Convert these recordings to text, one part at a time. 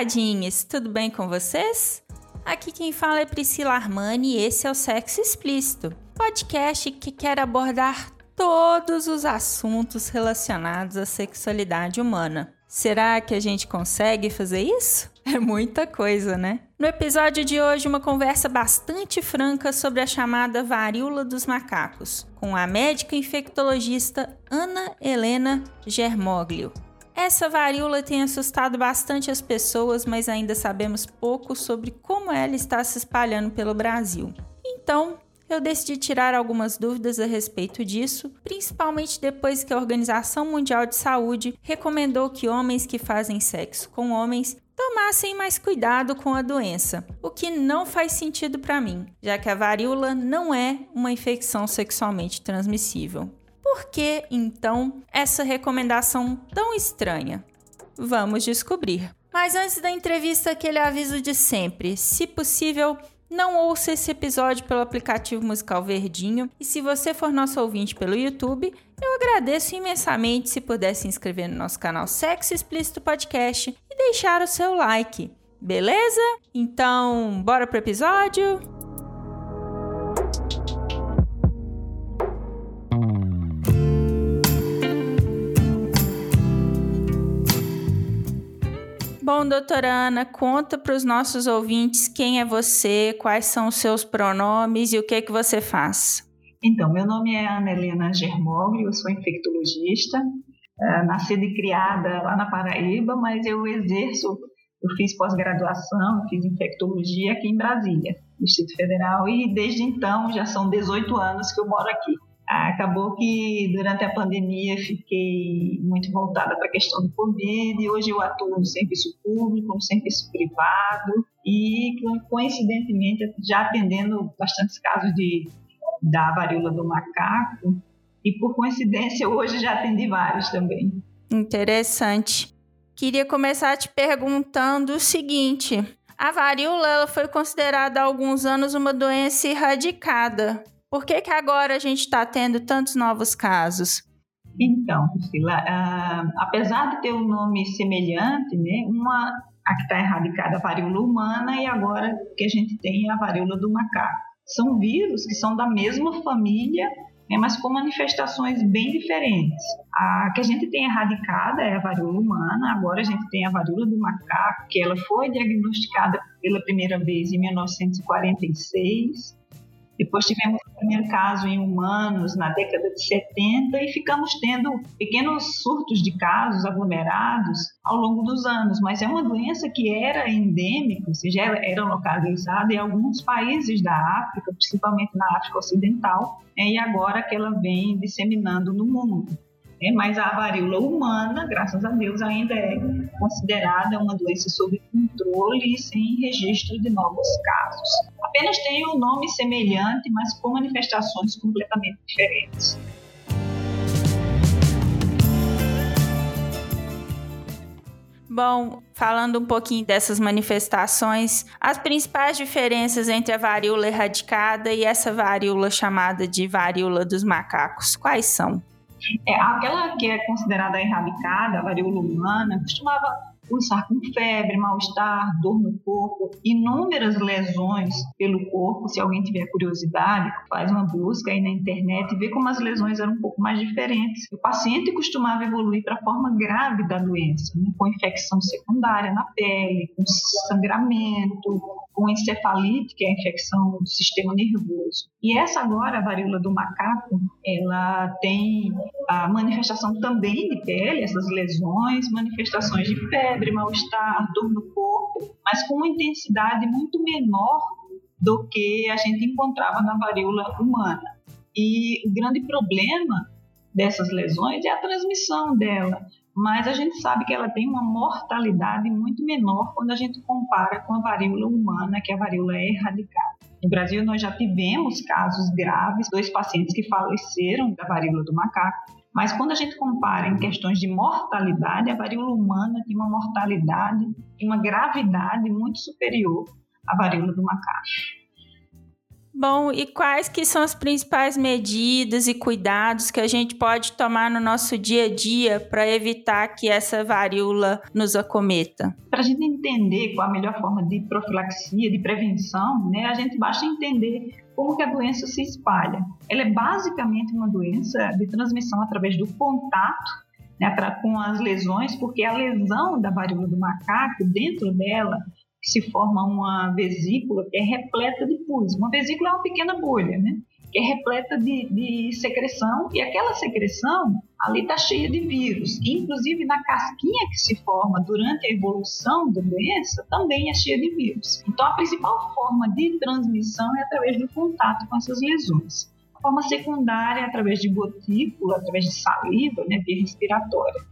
Taradinhas, tudo bem com vocês? Aqui quem fala é Priscila Armani e esse é o Sexo Explícito, podcast que quer abordar todos os assuntos relacionados à sexualidade humana. Será que a gente consegue fazer isso? É muita coisa, né? No episódio de hoje, uma conversa bastante franca sobre a chamada varíola dos macacos, com a médica infectologista Ana Helena Germoglio. Essa varíola tem assustado bastante as pessoas, mas ainda sabemos pouco sobre como ela está se espalhando pelo Brasil. Então, eu decidi tirar algumas dúvidas a respeito disso, principalmente depois que a Organização Mundial de Saúde recomendou que homens que fazem sexo com homens tomassem mais cuidado com a doença, o que não faz sentido para mim, já que a varíola não é uma infecção sexualmente transmissível. Por que, então, essa recomendação tão estranha? Vamos descobrir. Mas antes da entrevista, aquele aviso de sempre: se possível, não ouça esse episódio pelo aplicativo musical Verdinho. E se você for nosso ouvinte pelo YouTube, eu agradeço imensamente se puder se inscrever no nosso canal Sexo Explícito Podcast e deixar o seu like. Beleza? Então, bora pro episódio? Bom, doutora Ana, conta para os nossos ouvintes quem é você, quais são os seus pronomes e o que é que você faz. Então, meu nome é Ana Helena Germoglio, eu sou infectologista, uh, nascida e criada lá na Paraíba, mas eu exerço, eu fiz pós-graduação, fiz infectologia aqui em Brasília, Distrito Federal, e desde então já são 18 anos que eu moro aqui. Acabou que durante a pandemia fiquei muito voltada para a questão do Covid e hoje eu atuo no serviço público, no serviço privado e coincidentemente já atendendo bastantes casos de, da varíola do macaco e por coincidência hoje já atendi vários também. Interessante. Queria começar te perguntando o seguinte: a varíola foi considerada há alguns anos uma doença erradicada. Por que, que agora a gente está tendo tantos novos casos? Então, Priscila, uh, apesar de ter um nome semelhante, né, uma a que está erradicada a varíola humana e agora que a gente tem a varíola do macaco. São vírus que são da mesma família, né, mas com manifestações bem diferentes. A que a gente tem erradicada é a varíola humana, agora a gente tem a varíola do macaco, que ela foi diagnosticada pela primeira vez em 1946 depois tivemos o primeiro caso em humanos na década de 70 e ficamos tendo pequenos surtos de casos aglomerados ao longo dos anos. Mas é uma doença que era endêmica, ou seja, era localizada em alguns países da África, principalmente na África Ocidental, né, e agora que ela vem disseminando no mundo. É, mas a varíola humana, graças a Deus, ainda é considerada uma doença sob controle e sem registro de novos casos. Apenas tem um nome semelhante, mas com manifestações completamente diferentes. Bom, falando um pouquinho dessas manifestações, as principais diferenças entre a varíola erradicada e essa varíola chamada de varíola dos macacos, quais são? É, aquela que é considerada erradicada, a varíola humana, costumava cursar com febre, mal-estar, dor no corpo, inúmeras lesões pelo corpo. Se alguém tiver curiosidade, faz uma busca aí na internet e vê como as lesões eram um pouco mais diferentes. O paciente costumava evoluir para a forma grave da doença, né? com infecção secundária na pele, com sangramento, com encefalite, que é a infecção do sistema nervoso. E essa agora, a varíola do macaco, ela tem a manifestação também de pele, essas lesões, manifestações de febre, mal-estar, dor no corpo, mas com uma intensidade muito menor do que a gente encontrava na varíola humana. E o grande problema dessas lesões é a transmissão dela, mas a gente sabe que ela tem uma mortalidade muito menor quando a gente compara com a varíola humana, que a varíola é erradicada. No Brasil, nós já tivemos casos graves, dois pacientes que faleceram da varíola do macaco, mas quando a gente compara em questões de mortalidade, a varíola humana tem uma mortalidade e uma gravidade muito superior à varíola do macaco. Bom, e quais que são as principais medidas e cuidados que a gente pode tomar no nosso dia a dia para evitar que essa varíola nos acometa? Para a gente entender qual a melhor forma de profilaxia, de prevenção, né, a gente basta entender como que a doença se espalha. Ela é basicamente uma doença de transmissão através do contato né, pra, com as lesões, porque a lesão da varíola do macaco, dentro dela, se forma uma vesícula que é repleta de pus. Uma vesícula é uma pequena bolha, né? Que é repleta de, de secreção e aquela secreção ali está cheia de vírus. inclusive na casquinha que se forma durante a evolução da doença também é cheia de vírus. Então a principal forma de transmissão é através do contato com essas lesões. A forma secundária é através de gotícula, através de saliva, né, via respiratória.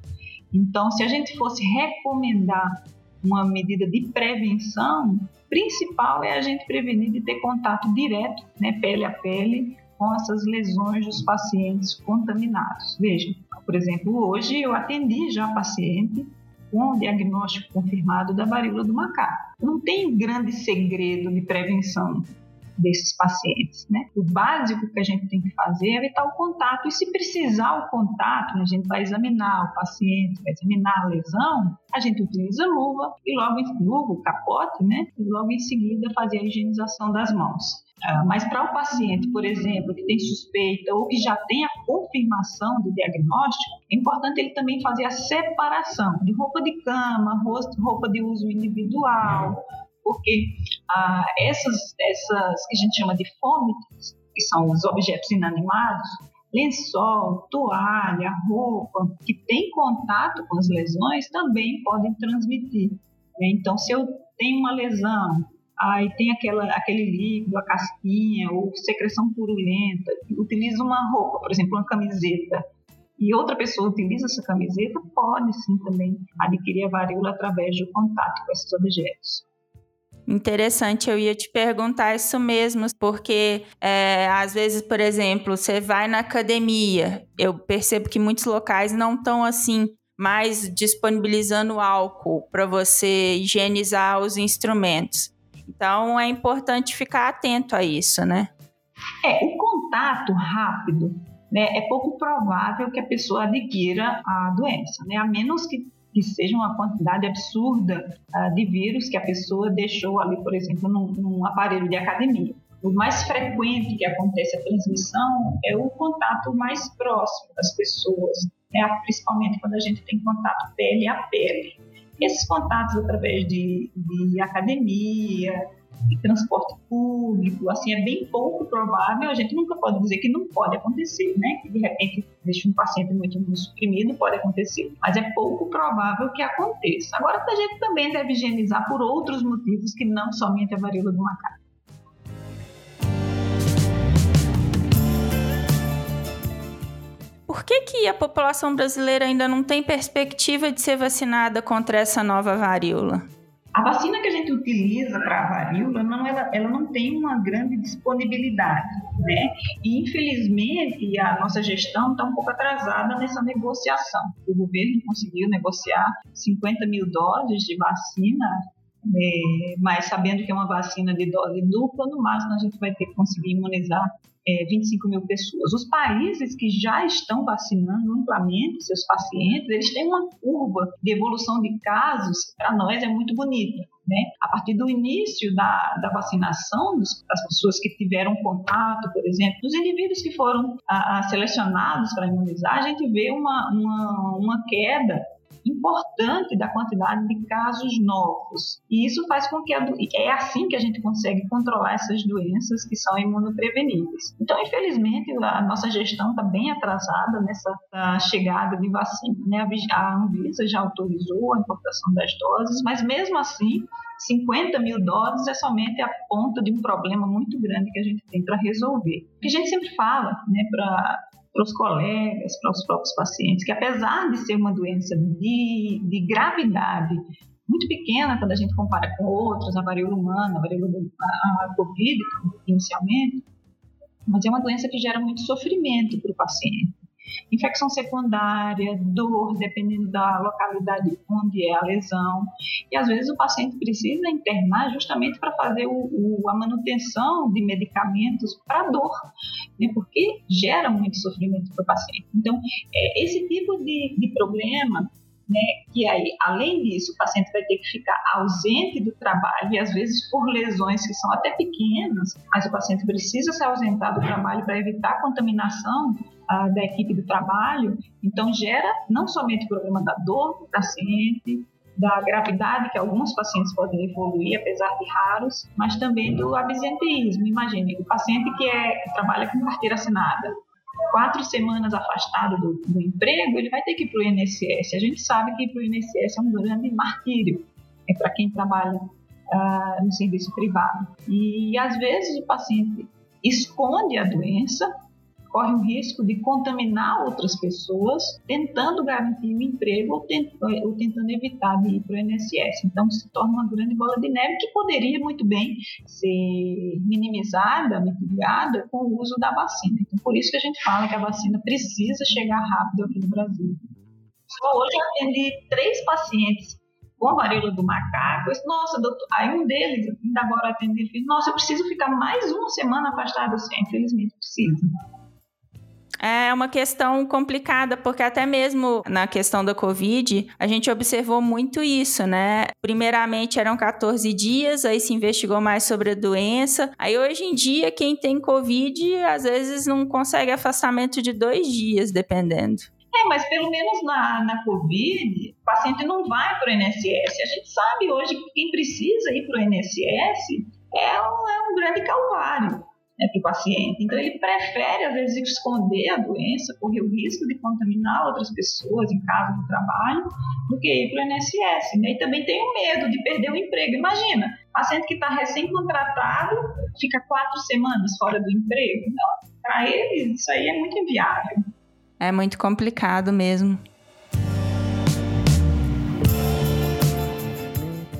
Então, se a gente fosse recomendar uma medida de prevenção, principal é a gente prevenir de ter contato direto, né, pele a pele, com essas lesões dos pacientes contaminados. Veja, por exemplo, hoje eu atendi já paciente com o diagnóstico confirmado da varíola do macaco. Não tem grande segredo de prevenção desses pacientes. Né? O básico que a gente tem que fazer é evitar o contato, e se precisar o contato, né, a gente vai examinar o paciente, vai examinar a lesão, a gente utiliza luva e logo em luva, capote, né? E logo em seguida fazer a higienização das mãos. Uh, mas para o paciente, por exemplo, que tem suspeita ou que já tem a confirmação do diagnóstico, é importante ele também fazer a separação de roupa de cama, roupa de uso individual, porque ah, essas, essas que a gente chama de fômites, que são os objetos inanimados, lençol, toalha, roupa, que tem contato com as lesões, também podem transmitir. Né? Então, se eu tenho uma lesão, aí tem aquela, aquele líquido, a casquinha, ou secreção purulenta, utiliza uma roupa, por exemplo, uma camiseta, e outra pessoa utiliza essa camiseta, pode sim também adquirir a varíola através do contato com esses objetos. Interessante, eu ia te perguntar isso mesmo, porque é, às vezes, por exemplo, você vai na academia, eu percebo que muitos locais não estão assim mais disponibilizando álcool para você higienizar os instrumentos. Então é importante ficar atento a isso, né? É, o contato rápido, né, é pouco provável que a pessoa adquira a doença, né? A menos que que seja uma quantidade absurda uh, de vírus que a pessoa deixou ali, por exemplo, num, num aparelho de academia. O mais frequente que acontece a transmissão é o contato mais próximo das pessoas, né? principalmente quando a gente tem contato pele a pele. Esses contatos através de, de academia, de transporte público, assim, é bem pouco provável, a gente nunca pode dizer que não pode acontecer, né? Que de repente deixa um paciente muito suprimido, pode acontecer, mas é pouco provável que aconteça. Agora, a gente também deve higienizar por outros motivos que não somente a varíola do macaco. Por que, que a população brasileira ainda não tem perspectiva de ser vacinada contra essa nova varíola? A vacina que a gente utiliza para a varíola, não, ela, ela não tem uma grande disponibilidade, né? E, infelizmente, a nossa gestão está um pouco atrasada nessa negociação. O governo conseguiu negociar 50 mil doses de vacina é, mas sabendo que é uma vacina de dose dupla, no máximo a gente vai ter que conseguir imunizar é, 25 mil pessoas. Os países que já estão vacinando amplamente seus pacientes, eles têm uma curva de evolução de casos, para nós é muito bonita. Né? A partir do início da, da vacinação das pessoas que tiveram contato, por exemplo, dos indivíduos que foram a, a, selecionados para imunizar, a gente vê uma, uma, uma queda importante da quantidade de casos novos. E isso faz com que a, é assim que a gente consegue controlar essas doenças que são imunopreveníveis. Então, infelizmente, a nossa gestão está bem atrasada nessa chegada de vacina. Né? A Anvisa já autorizou a importação das doses, mas mesmo assim 50 mil doses é somente a ponta de um problema muito grande que a gente tem para resolver. O que a gente sempre fala né, para para os colegas, para os próprios pacientes, que apesar de ser uma doença de, de gravidade muito pequena quando a gente compara com outras, a varíola humana, a varíola a, Covid, inicialmente, mas é uma doença que gera muito sofrimento para o paciente. Infecção secundária, dor, dependendo da localidade onde é a lesão. E às vezes o paciente precisa internar justamente para fazer o, o, a manutenção de medicamentos para dor, né? porque gera muito sofrimento para o paciente. Então, é, esse tipo de, de problema né? Que aí, além disso, o paciente vai ter que ficar ausente do trabalho e às vezes por lesões que são até pequenas, mas o paciente precisa se ausentar do trabalho para evitar contaminação ah, da equipe do trabalho. Então gera não somente o problema da dor do paciente, da gravidade que alguns pacientes podem evoluir, apesar de raros, mas também do absenteísmo. Imagine, o paciente que, é, que trabalha com carteira assinada, quatro semanas afastado do, do emprego, ele vai ter que ir para o INSS. A gente sabe que ir para o INSS é um grande martírio é para quem trabalha uh, no serviço privado. E às vezes o paciente esconde a doença corre o risco de contaminar outras pessoas, tentando garantir o emprego ou, ou tentando evitar de ir para o INSS. Então, se torna uma grande bola de neve que poderia muito bem ser minimizada, mitigada com o uso da vacina. Então, por isso que a gente fala que a vacina precisa chegar rápido aqui no Brasil. Só hoje eu atendi três pacientes com a varíola do macaco. Nossa, doutor. Aí um deles, ainda agora atendi, disse, Nossa, eu preciso ficar mais uma semana afastado. Sim, infelizmente precisa. É uma questão complicada, porque até mesmo na questão da Covid, a gente observou muito isso, né? Primeiramente eram 14 dias, aí se investigou mais sobre a doença. Aí hoje em dia, quem tem Covid, às vezes não consegue afastamento de dois dias, dependendo. É, mas pelo menos na, na Covid, o paciente não vai para o INSS. A gente sabe hoje que quem precisa ir para o INSS é um, é um grande calvário né, para o paciente. Então, ele prefere, às vezes, esconder a doença, correr o risco de contaminar outras pessoas em casa do trabalho, do que ir para o INSS. Né? E também tem o medo de perder o emprego. Imagina, paciente que está recém-contratado fica quatro semanas fora do emprego. Então, para ele, isso aí é muito inviável. É muito complicado mesmo.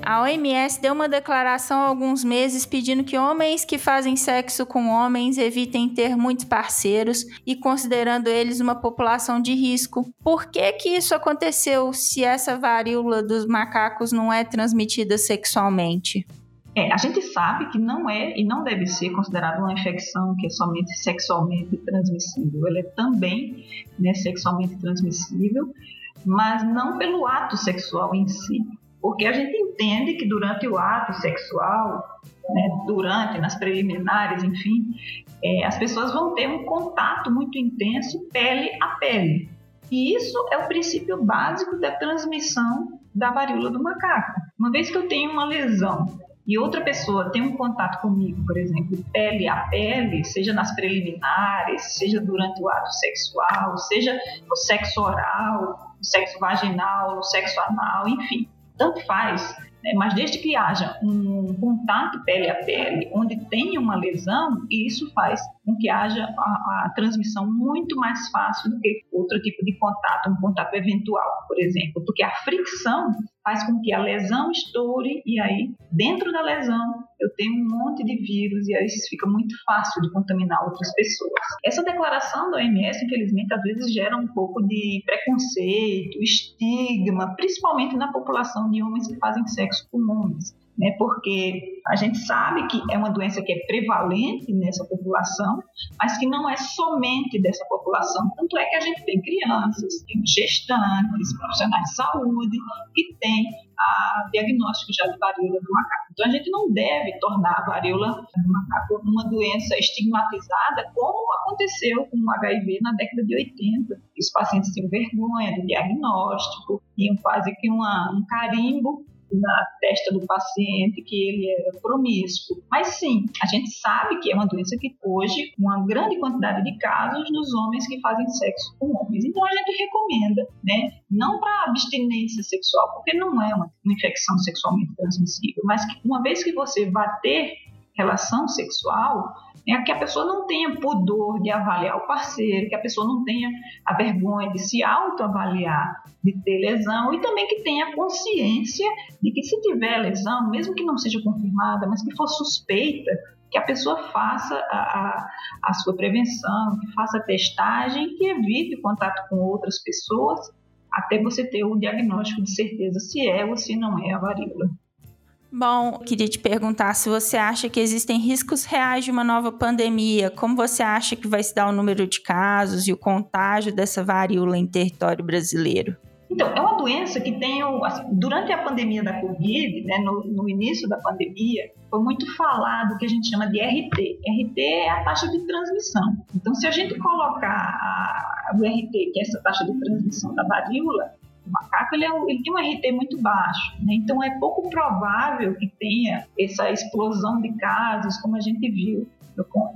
A OMS deu uma declaração há alguns meses pedindo que homens que fazem sexo com homens evitem ter muitos parceiros e considerando eles uma população de risco. Por que que isso aconteceu se essa varíola dos macacos não é transmitida sexualmente? É, a gente sabe que não é e não deve ser considerada uma infecção que é somente sexualmente transmissível. Ela é também né, sexualmente transmissível, mas não pelo ato sexual em si. Porque a gente entende que durante o ato sexual, né, durante, nas preliminares, enfim, é, as pessoas vão ter um contato muito intenso pele a pele. E isso é o princípio básico da transmissão da varíola do macaco. Uma vez que eu tenho uma lesão e outra pessoa tem um contato comigo, por exemplo, pele a pele, seja nas preliminares, seja durante o ato sexual, seja no sexo oral, no sexo vaginal, no sexo anal, enfim tanto faz, né? mas desde que haja um contato pele a pele, onde tenha uma lesão, isso faz com que haja a, a, transmissão muito mais fácil do que outro tipo de contato, um contato eventual, por exemplo, porque a fricção faz com que a lesão estoure e aí, dentro da lesão, eu tenho um monte de vírus e aí fica muito fácil de contaminar outras pessoas. Essa declaração da OMS, infelizmente, às vezes gera um pouco de preconceito, estigma, principalmente na população de homens que fazem sexo com homens né, porque a gente sabe que é uma doença que é prevalente nessa população, mas que não é somente dessa população. Tanto é que a gente tem crianças, tem gestantes, profissionais de saúde que têm a diagnóstico já de varíola do macaco. Então a gente não deve tornar a varíola do macaco uma doença estigmatizada, como aconteceu com o HIV na década de 80. Os pacientes tinham vergonha do diagnóstico, iam quase que uma, um carimbo na testa do paciente que ele era promíscuo. Mas sim, a gente sabe que é uma doença que hoje, uma grande quantidade de casos nos homens que fazem sexo com homens. Então a gente recomenda, né, não para abstinência sexual, porque não é uma, uma infecção sexualmente transmissível, mas que uma vez que você vá ter relação sexual, é que a pessoa não tenha pudor de avaliar o parceiro, que a pessoa não tenha a vergonha de se autoavaliar, de ter lesão e também que tenha consciência de que se tiver lesão, mesmo que não seja confirmada, mas que for suspeita, que a pessoa faça a, a, a sua prevenção, que faça a testagem, que evite contato com outras pessoas, até você ter o diagnóstico de certeza se é ou se não é a varíola. Bom, queria te perguntar se você acha que existem riscos reais de uma nova pandemia. Como você acha que vai se dar o número de casos e o contágio dessa varíola em território brasileiro? Então, é uma doença que tem, assim, durante a pandemia da Covid, né, no, no, início da pandemia, foi muito falado o que a gente chama de RT. RT é a taxa de transmissão. Então, se a gente colocar o RT, que é essa taxa de transmissão da varíola, o macaco ele, é, ele, tem um RT muito baixo, né? então é pouco provável que tenha essa explosão de casos como a gente viu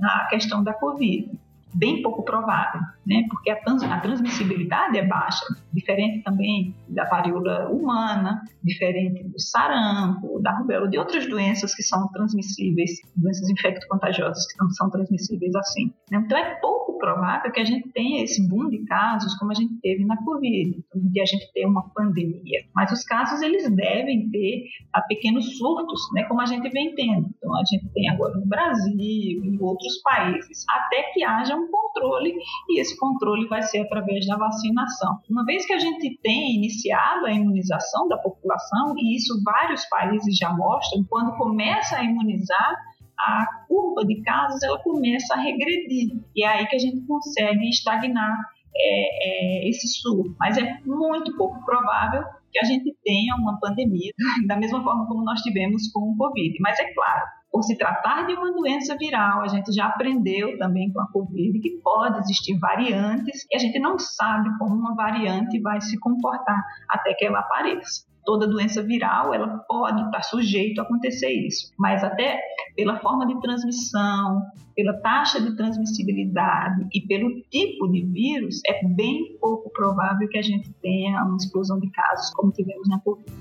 na questão da Covid bem pouco provável, né? Porque a, trans, a, transmissibilidade é baixa, diferente também da varíola humana, diferente do sarampo, da rubéola, de outras doenças que são transmissíveis, doenças infecto-contagiosas que não são transmissíveis assim. Né? Então é pouco provável que a gente tenha esse boom de casos como a gente teve na Covid, de a gente ter uma pandemia. Mas os casos eles devem ter a pequenos surtos, né? Como a gente vem tendo. Então a gente tem agora no Brasil, em outros países, até que haja um controle, e esse controle vai ser através da vacinação. Uma vez que a gente tem iniciado a imunização da população, e isso vários países já mostram, quando começa a imunizar, a curva de casos ela começa a regredir. E é aí que a gente consegue estagnar é, é, esse surto. Mas é muito pouco provável que a gente tenha uma pandemia, da mesma forma como nós tivemos com o Covid. Mas é claro, por se tratar de uma doença viral, a gente já aprendeu também com a Covid que pode existir variantes e a gente não sabe como uma variante vai se comportar até que ela apareça toda doença viral ela pode estar sujeito a acontecer isso, mas até pela forma de transmissão, pela taxa de transmissibilidade e pelo tipo de vírus, é bem pouco provável que a gente tenha uma explosão de casos como tivemos na Covid.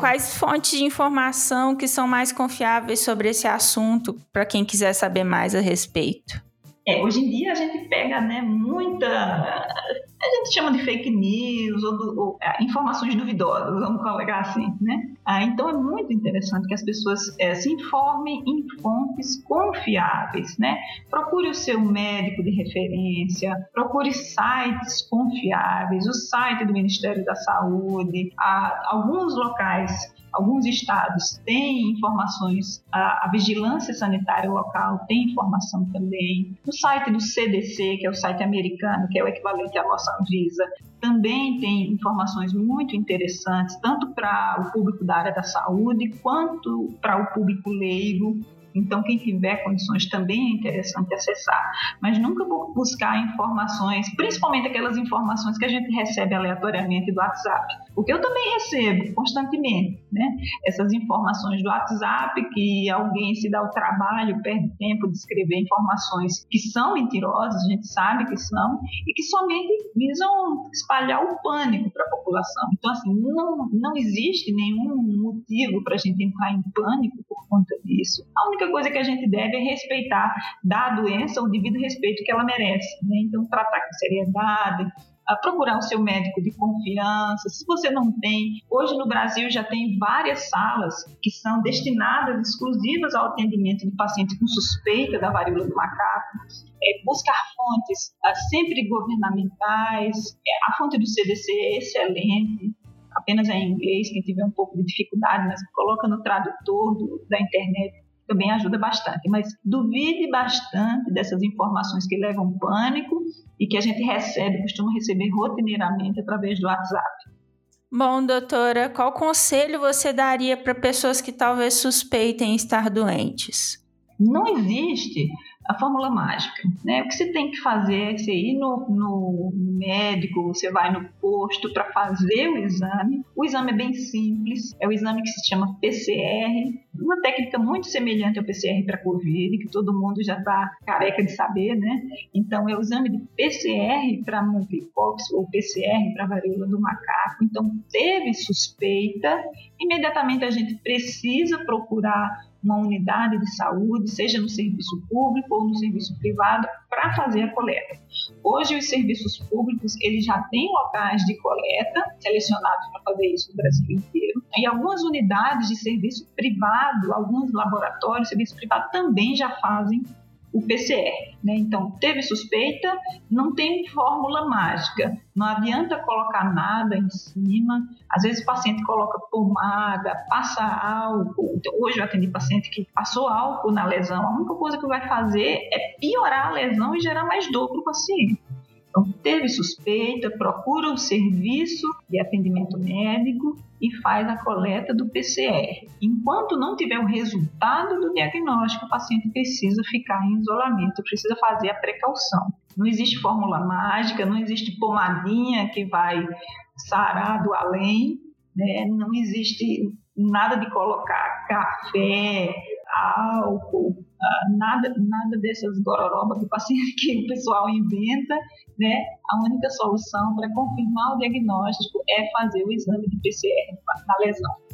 Quais fontes de informação que são mais confiáveis sobre esse assunto para quem quiser saber mais a respeito? É, hoje em dia a gente pega né, muita. A gente chama de fake news ou, do, ou é, informações duvidosas, vamos colocar assim, né? Ah, então é muito interessante que as pessoas é, se informem em fontes confiáveis, né? Procure o seu médico de referência, procure sites confiáveis, o site do Ministério da Saúde, ah, alguns locais Alguns estados têm informações, a, a, vigilância sanitária local tem informação também. O site do CDC, que é o site americano, que é o equivalente à nossa Anvisa, também tem informações muito interessantes, tanto para o público da área da saúde, quanto para o público leigo. Então, quem tiver condições também é interessante acessar, mas nunca buscar informações, principalmente aquelas informações que a gente recebe aleatoriamente do WhatsApp, porque eu também recebo constantemente, né? Essas informações do WhatsApp que alguém se dá o trabalho, perde tempo de escrever informações que são mentirosas, a gente sabe que são, e que somente visam espalhar o pânico para a população. Então, assim, não, não existe nenhum motivo para a gente entrar em pânico por conta disso. A única coisa que a gente deve é respeitar, dar à doença o devido respeito que ela merece. Né? Então, tratar com seriedade, procurar o seu médico de confiança. Se você não tem, hoje no Brasil já tem várias salas que são destinadas exclusivas ao atendimento de pacientes com suspeita da varíola do macaco. É, buscar fontes ah, sempre governamentais. É, a fonte do CDC é excelente apenas é em inglês, quem tiver um pouco de dificuldade, mas coloca no tradutor do, da internet também ajuda bastante. Mas duvide bastante dessas informações que levam pânico e que a gente recebe, costuma receber rotineiramente através do WhatsApp. Bom, doutora, qual conselho você daria para pessoas que talvez suspeitem estar doentes? Não existe a fórmula mágica. Né? O que você tem que fazer é você ir no, no médico, você vai no posto para fazer o exame. O exame é bem simples, é o exame que se chama PCR, uma técnica muito semelhante ao PCR para COVID, que todo mundo já está careca de saber, né? Então, é o exame de PCR para monkeypox ou PCR para varíola do macaco. Então, teve suspeita, imediatamente a gente precisa procurar uma unidade de saúde, seja no serviço público ou no serviço privado, para fazer a coleta. Hoje os serviços públicos eles já têm locais de coleta selecionados para fazer isso no Brasil inteiro. E algumas unidades de serviço privado, alguns laboratórios, de serviço privado também já fazem o PCR. Né? Então, teve suspeita, não tem fórmula mágica. Não adianta colocar nada em cima. Às vezes o paciente coloca pomada, passa álcool. Então, hoje eu atendi paciente que passou álcool na lesão. A única coisa que vai fazer é piorar a lesão e gerar mais dor para o paciente. Então, teve suspeita, procura o serviço de atendimento médico e faz a coleta do PCR. Enquanto não tiver o resultado do diagnóstico, o paciente precisa ficar em isolamento, precisa fazer a precaução. Não existe fórmula mágica, não existe pomadinha que vai sarar do além, né? não existe nada de colocar café, álcool, nada, nada dessas gororobas que o paciente que o pessoal inventa, né? A única solução para confirmar o diagnóstico é fazer o exame de PCR na lesão.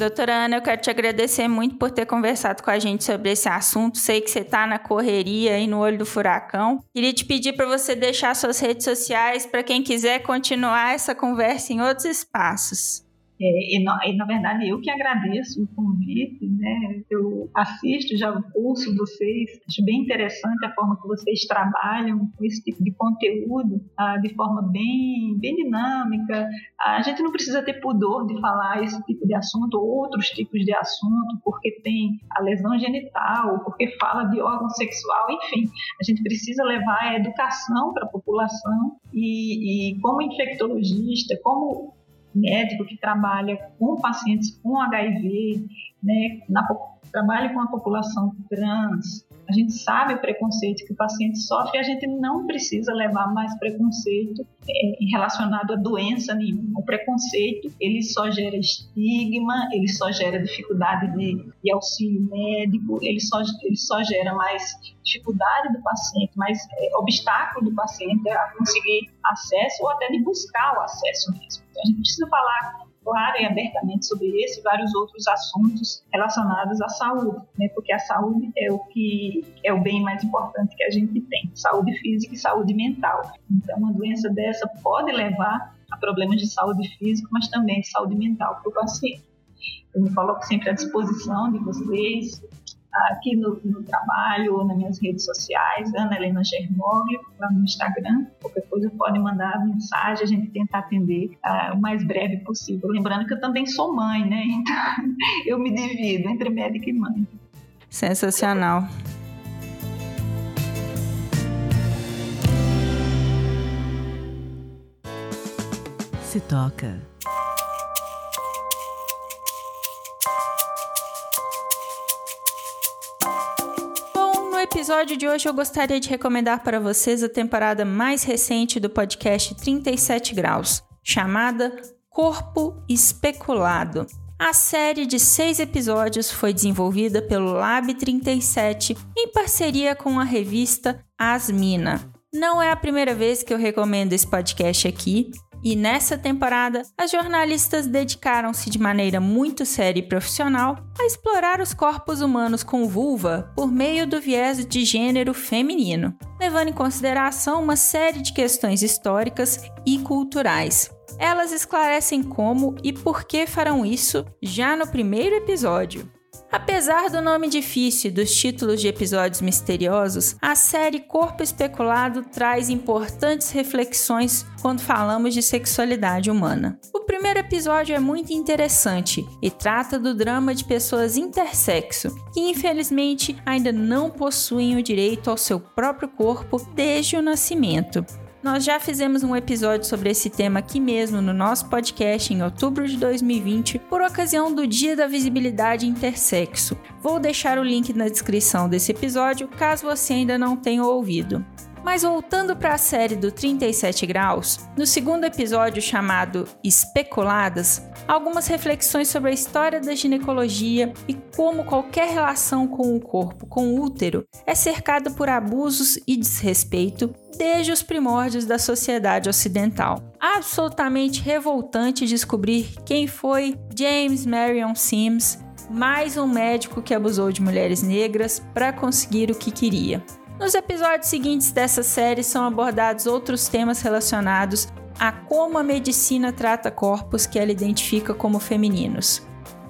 Doutora Ana, eu quero te agradecer muito por ter conversado com a gente sobre esse assunto. Sei que você está na correria aí no olho do furacão. Queria te pedir para você deixar suas redes sociais para quem quiser continuar essa conversa em outros espaços. É, e, na, e, na, verdade, eu que agradeço o convite, né? Eu assisto já o curso de vocês, acho bem interessante a forma que vocês trabalham com esse tipo de conteúdo ah, de forma bem, bem dinâmica. A gente não precisa ter pudor de falar esse tipo de assunto ou outros tipos de assunto, porque tem a lesão genital, porque fala de órgão sexual, enfim. A gente precisa levar a educação para a população e, e como infectologista, como médico que trabalha com pacientes com HIV, né, na, trabalha com a população trans, a gente sabe o preconceito que o paciente sofre e a gente não precisa levar mais preconceito é, relacionado a doença nenhuma. O preconceito, ele só gera estigma, ele só gera dificuldade de, de auxílio médico, ele só, ele só gera mais dificuldade do paciente, mais é, obstáculo do paciente a conseguir acesso ou até de buscar o acesso mesmo. Então, a gente precisa falar e abertamente sobre esse e vários outros assuntos relacionados à saúde, né? Porque a saúde é o que é o bem mais importante que a gente tem, saúde física e saúde mental. Então, uma doença dessa pode levar a problemas de saúde física, mas também de saúde mental para o paciente. Eu me coloco sempre à disposição de vocês, aqui no, no, trabalho ou nas minhas redes sociais, Ana Helena Germoglio, lá no Instagram. Qualquer coisa pode mandar mensagem, a gente tenta atender uh, o mais breve possível. Lembrando que eu também sou mãe, né? Então eu me divido entre médica e mãe. Sensacional. Se toca. Episódio de hoje eu gostaria de recomendar para vocês a temporada mais recente do podcast 37 Graus, chamada Corpo Especulado. A série de seis episódios foi desenvolvida pelo Lab 37 em parceria com a revista Asmina. Não é a primeira vez que eu recomendo esse podcast aqui, e nessa temporada, as jornalistas dedicaram-se de maneira muito séria e profissional a explorar os corpos humanos com vulva por meio do viés de gênero feminino, levando em consideração uma série de questões históricas e culturais. Elas esclarecem como e por que farão isso já no primeiro episódio. Apesar do nome difícil e dos títulos de episódios misteriosos, a série Corpo Especulado traz importantes reflexões quando falamos de sexualidade humana. O primeiro episódio é muito interessante e trata do drama de pessoas intersexo que infelizmente ainda não possuem o direito ao seu próprio corpo desde o nascimento. Nós já fizemos um episódio sobre esse tema aqui mesmo no nosso podcast em outubro de 2020, por ocasião do Dia da Visibilidade Intersexo. Vou deixar o link na descrição desse episódio caso você ainda não tenha ouvido. Mas voltando para a série do 37 graus, no segundo episódio chamado Especuladas, algumas reflexões sobre a história da ginecologia e como qualquer relação com o corpo, com o útero, é cercada por abusos e desrespeito desde os primórdios da sociedade ocidental. Absolutamente revoltante descobrir quem foi James Marion Sims, mais um médico que abusou de mulheres negras para conseguir o que queria. Nos episódios seguintes dessa série são abordados outros temas relacionados a como a medicina trata corpos que ela identifica como femininos.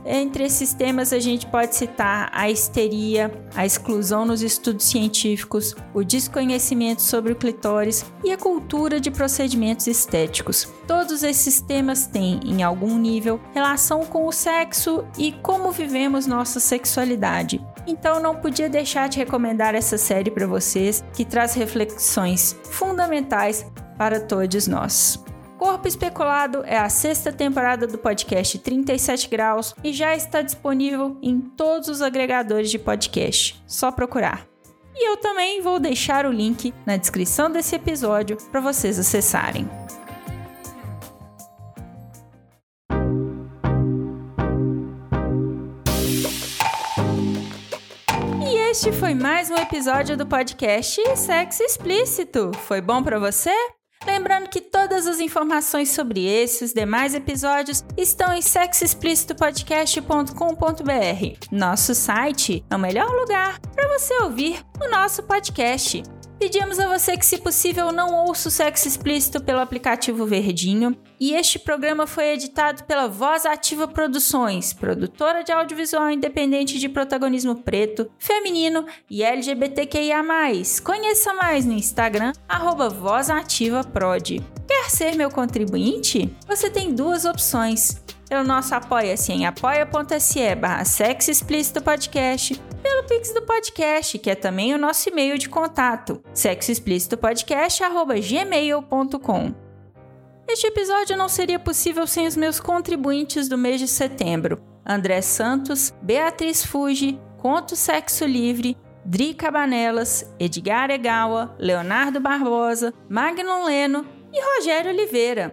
Entre esses temas, a gente pode citar a histeria, a exclusão nos estudos científicos, o desconhecimento sobre o clitóris e a cultura de procedimentos estéticos. Todos esses temas têm, em algum nível, relação com o sexo e como vivemos nossa sexualidade. Então, não podia deixar de recomendar essa série para vocês, que traz reflexões fundamentais para todos nós. Corpo Especulado é a sexta temporada do podcast 37 Graus e já está disponível em todos os agregadores de podcast. Só procurar. E eu também vou deixar o link na descrição desse episódio para vocês acessarem. Este foi mais um episódio do podcast Sexo Explícito. Foi bom para você? Lembrando que todas as informações sobre esse e os demais episódios estão em sexoexplicitopodcast.com.br. Nosso site é o melhor lugar para você ouvir o nosso podcast. Pedimos a você que, se possível, não ouça o sexo explícito pelo aplicativo Verdinho. E este programa foi editado pela Voz Ativa Produções, produtora de audiovisual independente de protagonismo preto, feminino e LGBTQIA+. Conheça mais no Instagram, VozAtivaProd. Quer ser meu contribuinte? Você tem duas opções pelo nosso apoia-se em apoia.se barra sexo explícito podcast, pelo Pix do podcast, que é também o nosso e-mail de contato, sexoexplicitopodcast.gmail.com. Este episódio não seria possível sem os meus contribuintes do mês de setembro, André Santos, Beatriz Fuji, Conto Sexo Livre, Dri Cabanelas, Edgar Egawa, Leonardo Barbosa, Magnum Leno e Rogério Oliveira.